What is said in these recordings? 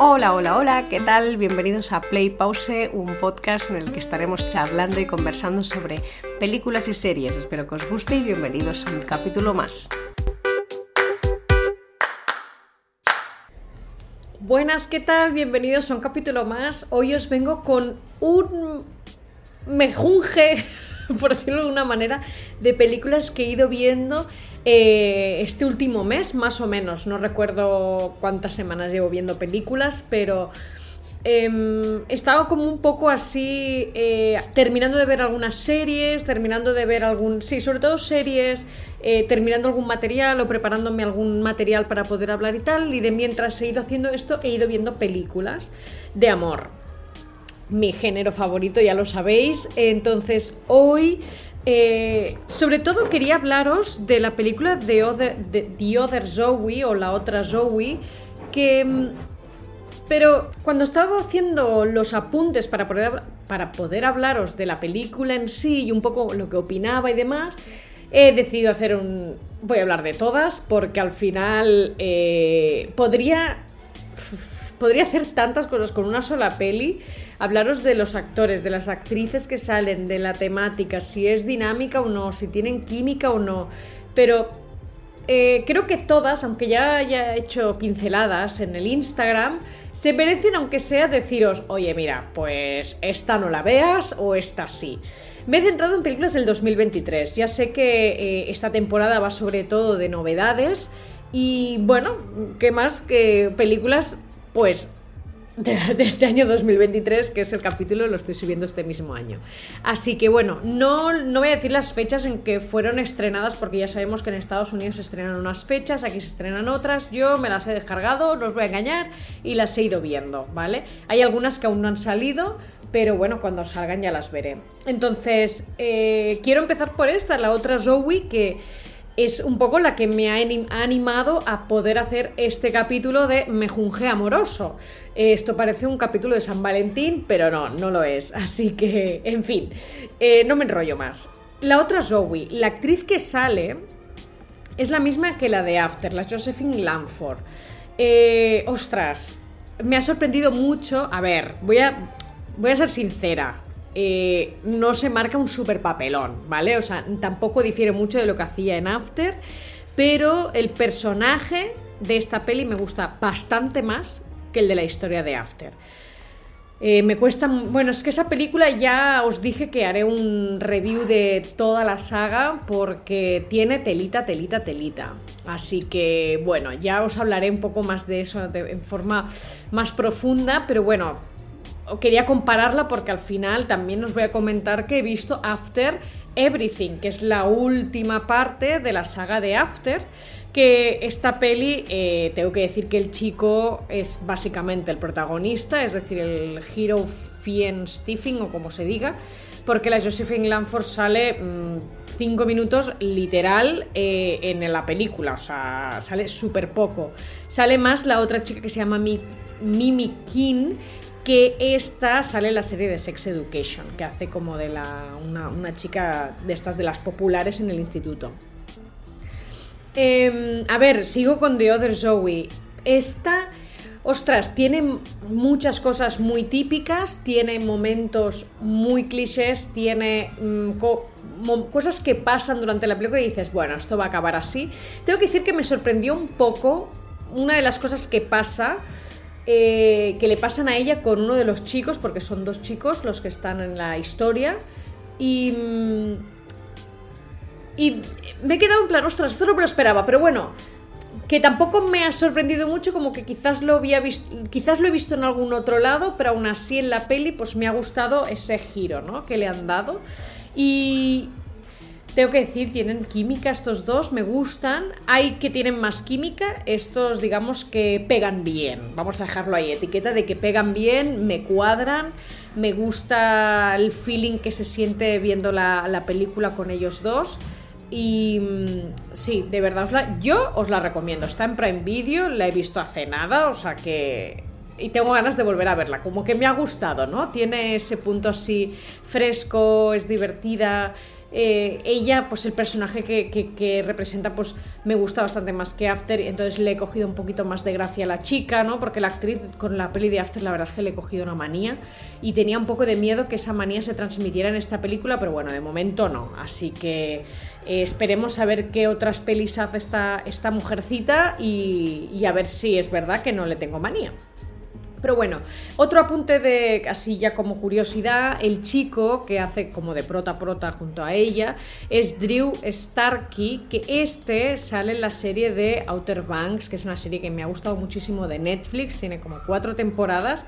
Hola, hola, hola, ¿qué tal? Bienvenidos a Play Pause, un podcast en el que estaremos charlando y conversando sobre películas y series. Espero que os guste y bienvenidos a un capítulo más. Buenas, ¿qué tal? Bienvenidos a un capítulo más. Hoy os vengo con un mejunje, por decirlo de una manera, de películas que he ido viendo eh, este último mes, más o menos. No recuerdo cuántas semanas llevo viendo películas, pero eh, he estado como un poco así, eh, terminando de ver algunas series, terminando de ver algún, sí, sobre todo series, eh, terminando algún material o preparándome algún material para poder hablar y tal, y de mientras he ido haciendo esto, he ido viendo películas de amor. Mi género favorito, ya lo sabéis. Entonces, hoy eh, sobre todo quería hablaros de la película The Other, The Other Zoe o La Otra Zoe, que... Mm, pero cuando estaba haciendo los apuntes para poder, para poder hablaros de la película en sí y un poco lo que opinaba y demás, he decidido hacer un... Voy a hablar de todas porque al final eh, podría... Podría hacer tantas cosas con una sola peli hablaros de los actores, de las actrices que salen, de la temática, si es dinámica o no, si tienen química o no. Pero eh, creo que todas, aunque ya haya hecho pinceladas en el Instagram, se merecen, aunque sea, deciros, oye, mira, pues esta no la veas o esta sí. Me he centrado en películas del 2023. Ya sé que eh, esta temporada va sobre todo de novedades. Y bueno, ¿qué más que películas? Pues de, este año 2023, que es el capítulo, lo estoy subiendo este mismo año. Así que bueno, no, no voy a decir las fechas en que fueron estrenadas, porque ya sabemos que en Estados Unidos se estrenan unas fechas, aquí se estrenan otras. Yo me las he descargado, no os voy a engañar, y las he ido viendo, ¿vale? Hay algunas que aún no han salido, pero bueno, cuando salgan ya las veré. Entonces, eh, quiero empezar por esta, la otra Zoe, que es un poco la que me ha animado a poder hacer este capítulo de Mejunje Amoroso. Esto parece un capítulo de San Valentín, pero no, no lo es. Así que, en fin, eh, no me enrollo más. La otra Zoe, la actriz que sale es la misma que la de After, la Josephine Lamford. Eh, ostras, me ha sorprendido mucho. A ver, voy a, voy a ser sincera. Eh, no se marca un super papelón, ¿vale? O sea, tampoco difiere mucho de lo que hacía en After, pero el personaje de esta peli me gusta bastante más que el de la historia de After. Eh, me cuesta. Bueno, es que esa película ya os dije que haré un review de toda la saga porque tiene telita, telita, telita. Así que, bueno, ya os hablaré un poco más de eso en forma más profunda, pero bueno, quería compararla porque al final también os voy a comentar que he visto After Everything, que es la última parte de la saga de After. Que esta peli, eh, tengo que decir que el chico es básicamente el protagonista, es decir, el hero Fien Stephen o como se diga, porque la Josephine Lanford sale 5 mm, minutos literal eh, en la película, o sea, sale súper poco. Sale más la otra chica que se llama Mimi King, que esta sale en la serie de Sex Education, que hace como de la, una, chica de estas de las populares en el instituto. Em, a ver, sigo con The Other Zoe. Esta, ostras, tiene muchas cosas muy típicas, tiene momentos muy clichés, tiene mm, cosas que pasan durante la película y dices, bueno, esto va a acabar así. Tengo que decir que me sorprendió un poco una de las cosas que pasa eh, que le pasan a ella con uno de los chicos, porque son dos chicos los que están en la historia. Y. Mm, y me he quedado en plan, ostras, esto no me lo esperaba, pero bueno, que tampoco me ha sorprendido mucho, como que quizás lo había visto, quizás lo he visto en algún otro lado, pero aún así en la peli, pues me ha gustado ese giro, ¿no? Que le han dado. Y, tengo que decir, tienen química estos dos, me gustan. Hay que tienen más química, estos digamos que pegan bien. Vamos a dejarlo ahí, etiqueta de que pegan bien, me cuadran, me gusta el feeling que se siente viendo la, película con ellos dos. Y mm, sí, de verdad, os la, yo os la recomiendo. Está en Prime Video, la he visto hace nada, o sea que y tengo ganas de volver a verla. Como que me ha gustado, ¿no? Tiene ese punto así fresco, es divertida. eh, ella, pues el personaje que, representa, pues me gusta bastante más que After, entonces le he cogido un poquito más de gracia a la chica, ¿no? Porque la actriz con la peli de After, la verdad es que le he cogido una manía y tenía un poco de miedo que esa manía se transmitiera en esta película, pero bueno, de momento no. Así que eh, esperemos a ver qué otras pelis hace esta, esta mujercita y, y a ver si es verdad que no le tengo manía. Pero bueno, otro apunte de así ya como curiosidad, el chico que hace como de prota prota junto a ella es Drew Starkey, que este sale en la serie de Outer Banks, que es una serie que me ha gustado muchísimo de Netflix, tiene como cuatro temporadas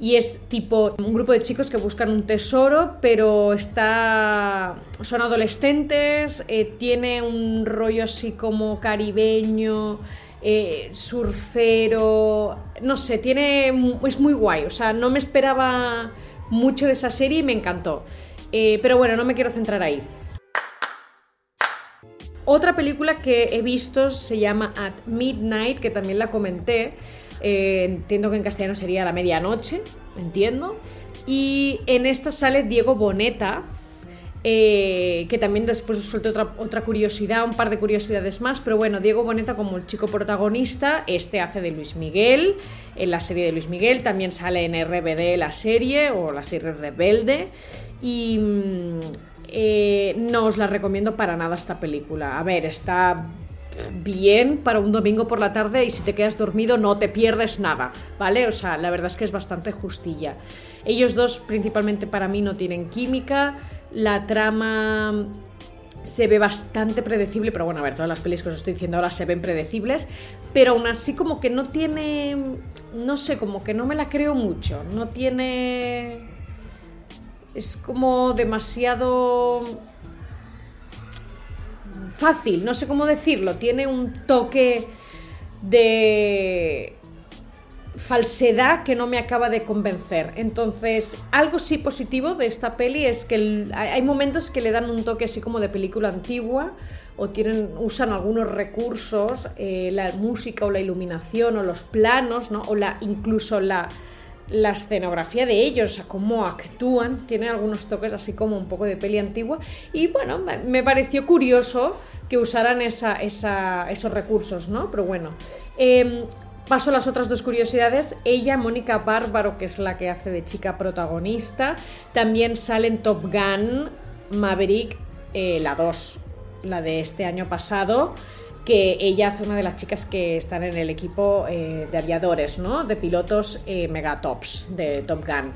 y es tipo un grupo de chicos que buscan un tesoro, pero está son adolescentes, eh, tiene un rollo así como caribeño eh, surfero, no sé, tiene, es muy guay, o sea, no me esperaba mucho de esa serie y me encantó. Eh, pero bueno, no me quiero centrar ahí. Otra película que he visto se llama At Midnight, que también la comenté. Eh, entiendo que en castellano sería La Medianoche, entiendo. Y en esta sale Diego Boneta, eh, que también después os suelto otra, otra curiosidad, un par de curiosidades más, pero bueno, Diego Boneta como el chico protagonista, este hace de Luis Miguel, en la serie de Luis Miguel, también sale en RBD la serie o la serie Rebelde, y mm, eh, no os la recomiendo para nada esta película. A ver, está bien para un domingo por la tarde y si te quedas dormido no te pierdes nada, ¿vale? O sea, la verdad es que es bastante justilla. Ellos dos principalmente para mí no tienen química, la trama se ve bastante predecible, pero bueno, a ver, todas las pelis que os estoy diciendo ahora se ven predecibles, pero aún así como que no tiene, no sé, como que no me la creo mucho, no tiene... Es como demasiado fácil, no sé cómo decirlo, tiene un toque de falsedad que no me acaba de convencer. Entonces, algo sí positivo de esta peli es que hay momentos que le dan un toque así como de película antigua o tienen, usan algunos recursos, eh, la música o la iluminación o los planos, ¿no? o la, incluso la, la escenografía de ellos, cómo actúan, tiene algunos toques así como un poco de peli antigua. Y bueno, me pareció curioso que usaran esa, esos recursos, ¿no? Pero bueno. Em, Paso a las otras dos curiosidades. Ella, Mónica Bárbaro, que es la que hace de chica protagonista, también sale en Top Gun Maverick, eh, la 2, la de este año pasado que ella hace una de las chicas que están en el equipo eh, de aviadores, ¿no? De pilotos eh, megatops de Top Gun.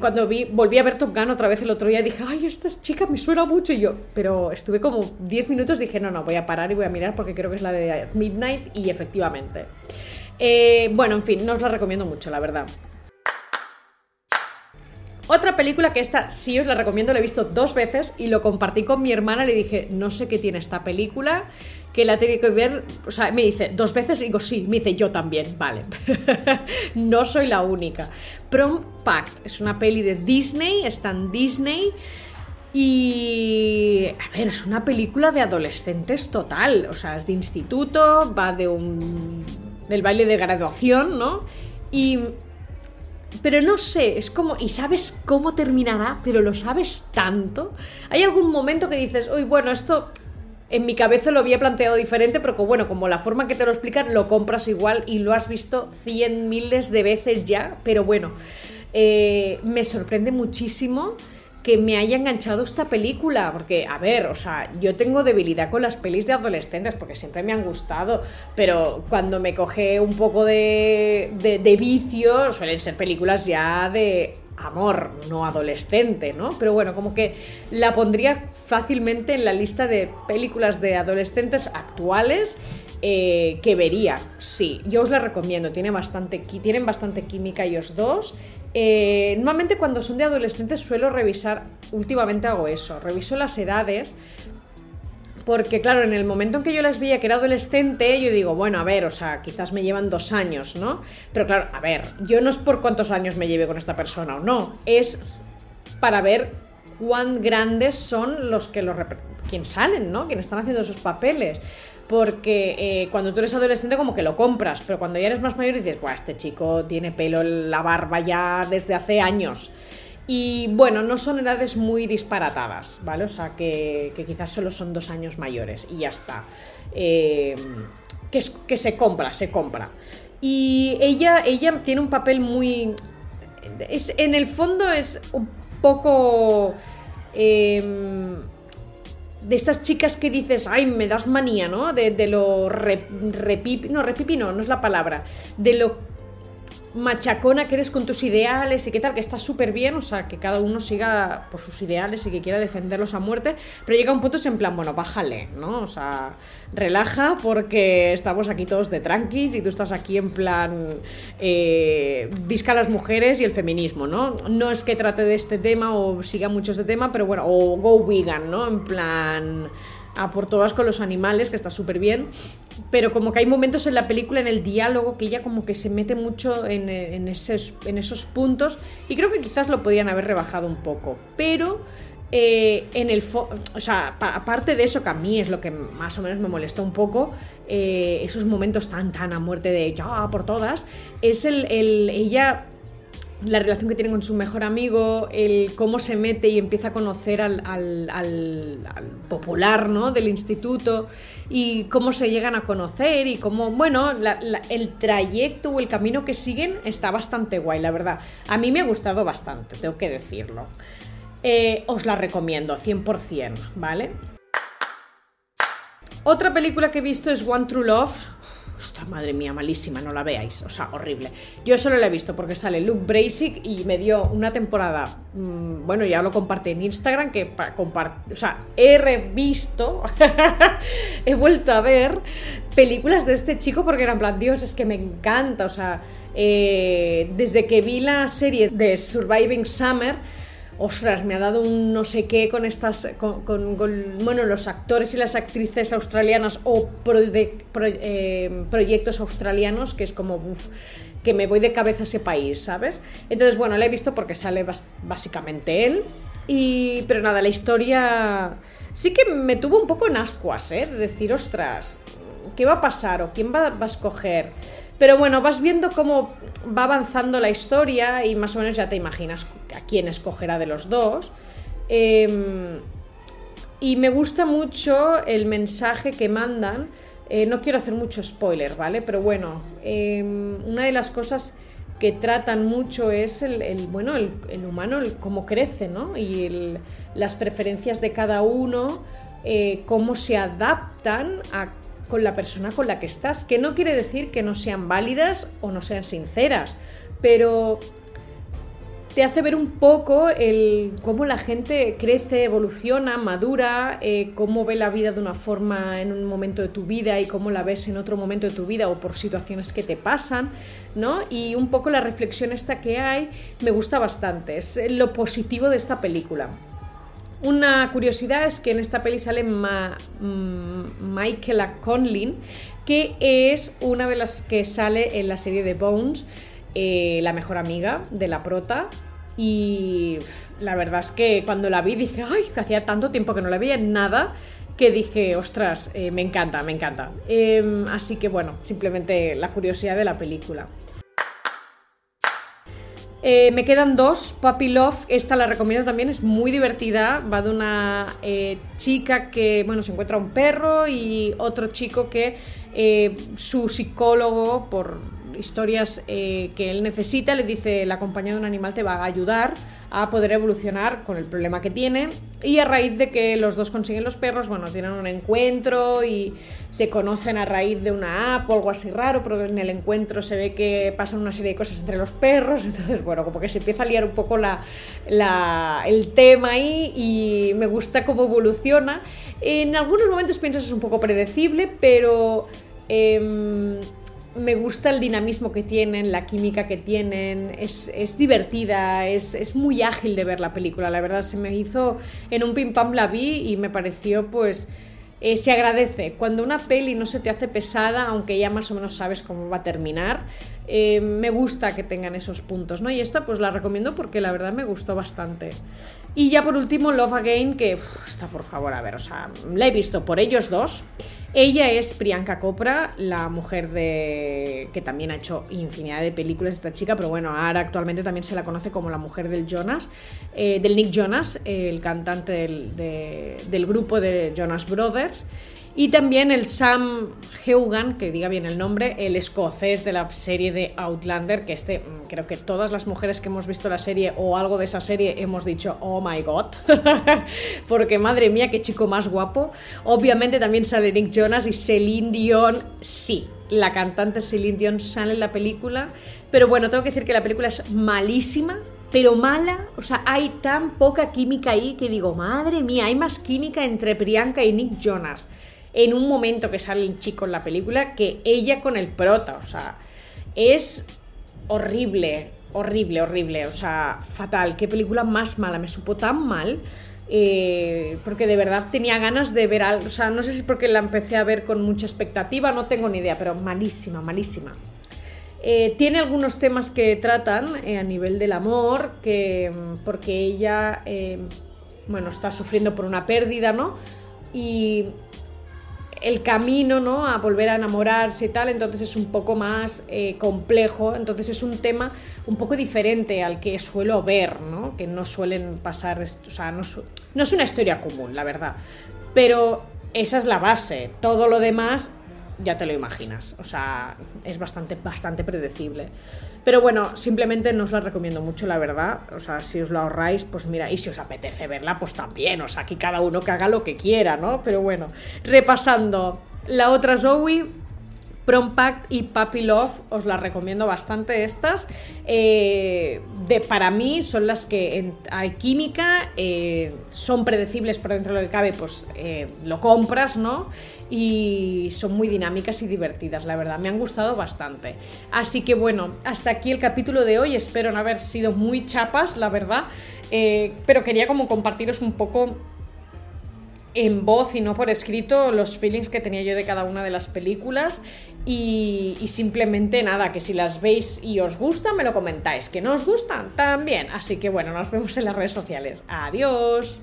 cuando vi, volví a ver Top Gun otra vez el otro día, dije, ay, esta chica me suena mucho. Y yo, pero estuve como 10 minutos, dije, no, no, voy a parar y voy a mirar porque creo que es la de Midnight. Y efectivamente. Eh, bueno, en fin, no os la recomiendo mucho, la verdad. Otra película que esta sí os la recomiendo, la he visto dos veces y lo compartí con mi hermana, le dije, no sé qué tiene esta película, que la tiene que ver, o sea, me dice, dos veces, y digo, sí, me dice, yo también, vale, no soy la única. Prom Pact es una peli de Disney, está en Disney, y, a ver, es una película de adolescentes total, o sea, es de instituto, va de un del baile de graduación, ¿no? Y... Pero no sé, es como... Y sabes cómo terminará, pero lo sabes tanto. Hay algún momento que dices, uy, bueno, esto en mi cabeza lo había planteado diferente, pero que, bueno, como la forma que te lo explican, lo compras igual y lo has visto cien miles de veces ya, pero bueno, eh, me sorprende muchísimo que me haya enganchado esta película, porque, a ver, o sea, yo tengo debilidad con las pelis de adolescentes, porque siempre me han gustado, pero cuando me coge un poco de, de, vicio, suelen ser películas ya de amor, no adolescente, ¿no? Pero bueno, como que la pondría fácilmente en la lista de películas de adolescentes actuales eh, que vería. Sí, yo os la recomiendo, bastante, tienen bastante química ellos dos. Eh, normalmente cuando son de adolescentes suelo revisar, últimamente hago eso, reviso las edades. Porque claro, en el momento en que yo les veía que era adolescente, yo digo, bueno, a ver, o sea, quizás me llevan dos años, ¿no? Pero claro, a ver, yo no es por cuántos años me lleve con esta persona o no, es para ver cuán grandes son los que lo quien salen, ¿no? Quienes están haciendo esos papeles porque eh, cuando tú eres adolescente como que lo compras, pero cuando ya eres más mayor dices, Buah, este chico tiene pelo en la barba ya desde hace años. Y bueno, no son edades muy disparatadas, ¿vale? O sea, que, quizás solo son dos años mayores y ya está. Eh, que, se compra, se compra. Y ella, ella tiene un papel muy... Es, en el fondo es un poco... Em, de estas chicas que dices, ay, me das manía, ¿no? De, lo repipi, no, repipi no, no es la palabra, de lo machacona que eres con tus ideales y qué tal, que está súper bien, o sea, que cada uno siga por sus ideales y que quiera defenderlos a muerte, pero llega un punto es en plan, bueno, bájale, ¿no? O sea, relaja porque estamos aquí todos de tranquis y tú estás aquí en plan, eh, visca a las mujeres y el feminismo, ¿no? No es que trate de este tema o siga mucho este tema, pero bueno, o go vegan, ¿no? En plan a por todas con los animales, que está súper bien, pero como que hay momentos en la película, en el diálogo, que ella como que se mete mucho en, en, esos, en esos puntos y creo que quizás lo podían haber rebajado un poco, pero... Eh, en el o sea, aparte de eso que a mí es lo que más o menos me molestó un poco, eh, esos momentos tan tan a muerte de ya por todas, es el, el ella la relación que tiene con su mejor amigo, el cómo se mete y empieza a conocer al, popular ¿no? del instituto y cómo se llegan a conocer y cómo, bueno, el trayecto o el camino que siguen está bastante guay, la verdad. A mí me ha gustado bastante, tengo que decirlo. Eh, os la recomiendo, 100%, ¿vale? Otra película que he visto es One True Love, Ostras, madre mía, malísima, no la veáis. O sea, horrible. Yo solo la he visto porque sale Luke Brasic y me dio una temporada. Mmm, bueno, ya lo compartí en Instagram. Que o sea, he revisto, he vuelto a ver películas de este chico porque era en plan, Dios, es que me encanta. O sea, eh, desde que vi la serie de Surviving Summer ostras, me ha dado un no sé qué con estas, con, bueno, los actores y las actrices australianas o eh, proyectos australianos, que es como, que me voy de cabeza a ese país, ¿sabes? Entonces, bueno, la he visto porque sale básicamente él, y, pero nada, la historia sí que me tuvo un poco en ascuas, ¿eh? De decir, ostras, ¿qué va a pasar o quién va, a escoger? Pero bueno, vas viendo cómo va avanzando la historia y más o menos ya te imaginas a quién escogerá de los dos. Em, y me gusta mucho el mensaje que mandan. Eh, no quiero hacer mucho spoiler, ¿vale? Pero bueno, em, una de las cosas que tratan mucho es el, bueno, el, humano, cómo crece, ¿no? Y las preferencias de cada uno, eh, cómo se adaptan a con la persona con la que estás, que no quiere decir que no sean válidas o no sean sinceras, pero te hace ver un poco el cómo la gente crece, evoluciona, madura, eh, cómo ve la vida de una forma en un momento de tu vida y cómo la ves en otro momento de tu vida o por situaciones que te pasan, ¿no? Y un poco la reflexión esta que hay me gusta bastante, es lo positivo de esta película. Una curiosidad es que en esta peli sale Ma mm, Michaela Conlin, que es una de las que sale en la serie de Bones, eh, la mejor amiga de la prota. Y la verdad es que cuando la vi dije, ay, que hacía tanto tiempo que no la veía en nada que dije, ostras, eh, me encanta, me encanta. Em, así que bueno, simplemente la curiosidad de la película. Eh, me quedan dos, Puppy Love, esta la recomiendo también, es muy divertida, va de una eh, chica que, bueno, se encuentra un perro y otro chico que eh, su psicólogo, por historias que él necesita, le dice, la compañía de un animal te va a ayudar a poder evolucionar con el problema que tiene. Y a raíz de que los dos consiguen los perros, bueno, tienen un encuentro y se conocen a raíz de una app o algo así raro, pero en el encuentro se ve que pasan una serie de cosas entre los perros. Entonces, bueno, como que se empieza a liar un poco la, el tema ahí y me gusta cómo evoluciona. En algunos momentos piensas es un poco predecible, pero... Em, me gusta el dinamismo que tienen, la química que tienen, es, divertida, es, muy ágil de ver la película, la verdad se me hizo en un pim pam la vi y me pareció pues eh, se agradece cuando una peli no se te hace pesada, aunque ya más o menos sabes cómo va a terminar, eh, me gusta que tengan esos puntos, ¿no? Y esta pues la recomiendo porque la verdad me gustó bastante. Y ya por último Love Again, que está por favor a ver, o sea, la he visto por ellos dos Ella es Priyanka Chopra, la mujer de que también ha hecho infinidad de películas esta chica, pero bueno, ahora actualmente también se la conoce como la mujer del Jonas, eh, del Nick Jonas, el cantante del, del grupo de Jonas Brothers. Y también el Sam Heugan, que diga bien el nombre, el escocés de la serie de Outlander, que este, mm, creo que todas las mujeres que hemos visto la serie o algo de esa serie hemos dicho, oh my god, porque madre mía, qué chico más guapo. Obviamente también sale Nick Jonas y Celine Dion, sí, la cantante Celine Dion sale en la película, pero bueno, tengo que decir que la película es malísima, pero mala, o sea, hay tan poca química ahí que digo, madre mía, hay más química entre Priyanka y Nick Jonas en un momento que sale el chico en la película que ella con el prota, o sea, es horrible, horrible, horrible, o sea, fatal, qué película más mala, me supo tan mal. Eh, porque de verdad tenía ganas de ver algo, o sea, no sé si es porque la empecé a ver con mucha expectativa, no tengo ni idea, pero malísima, malísima. Eh, tiene algunos temas que tratan eh, a nivel del amor, que, mm, porque ella, bueno, está sufriendo por una pérdida, ¿no? Y el camino ¿no? a volver a enamorarse y tal, entonces es un poco más eh, complejo, entonces es un tema un poco diferente al que suelo ver, ¿no? que no suelen pasar, o sea, no, no es una historia común, la verdad, pero esa es la base, todo lo demás ya te lo imaginas. O sea, es bastante, bastante predecible. Pero bueno, simplemente no os la recomiendo mucho, la verdad. O sea, si os la ahorráis, pues mira, y si os apetece verla, pues también. O sea, aquí cada uno que haga lo que quiera, ¿no? Pero bueno, repasando. La otra Zoe, Prom Pact y Puppy Love, os las recomiendo bastante estas. Eh, de, para mí son las que hay química, eh, son predecibles por dentro de lo que cabe, pues eh, lo compras, ¿no? Y son muy dinámicas y divertidas, la verdad, me han gustado bastante. Así que bueno, hasta aquí el capítulo de hoy, espero no haber sido muy chapas, la verdad, pero quería como compartiros un poco en voz y no por escrito los feelings que tenía yo de cada una de las películas y, simplemente nada, que si las veis y os gustan me lo comentáis, que no os gustan también. Así que bueno, nos vemos en las redes sociales. Adiós.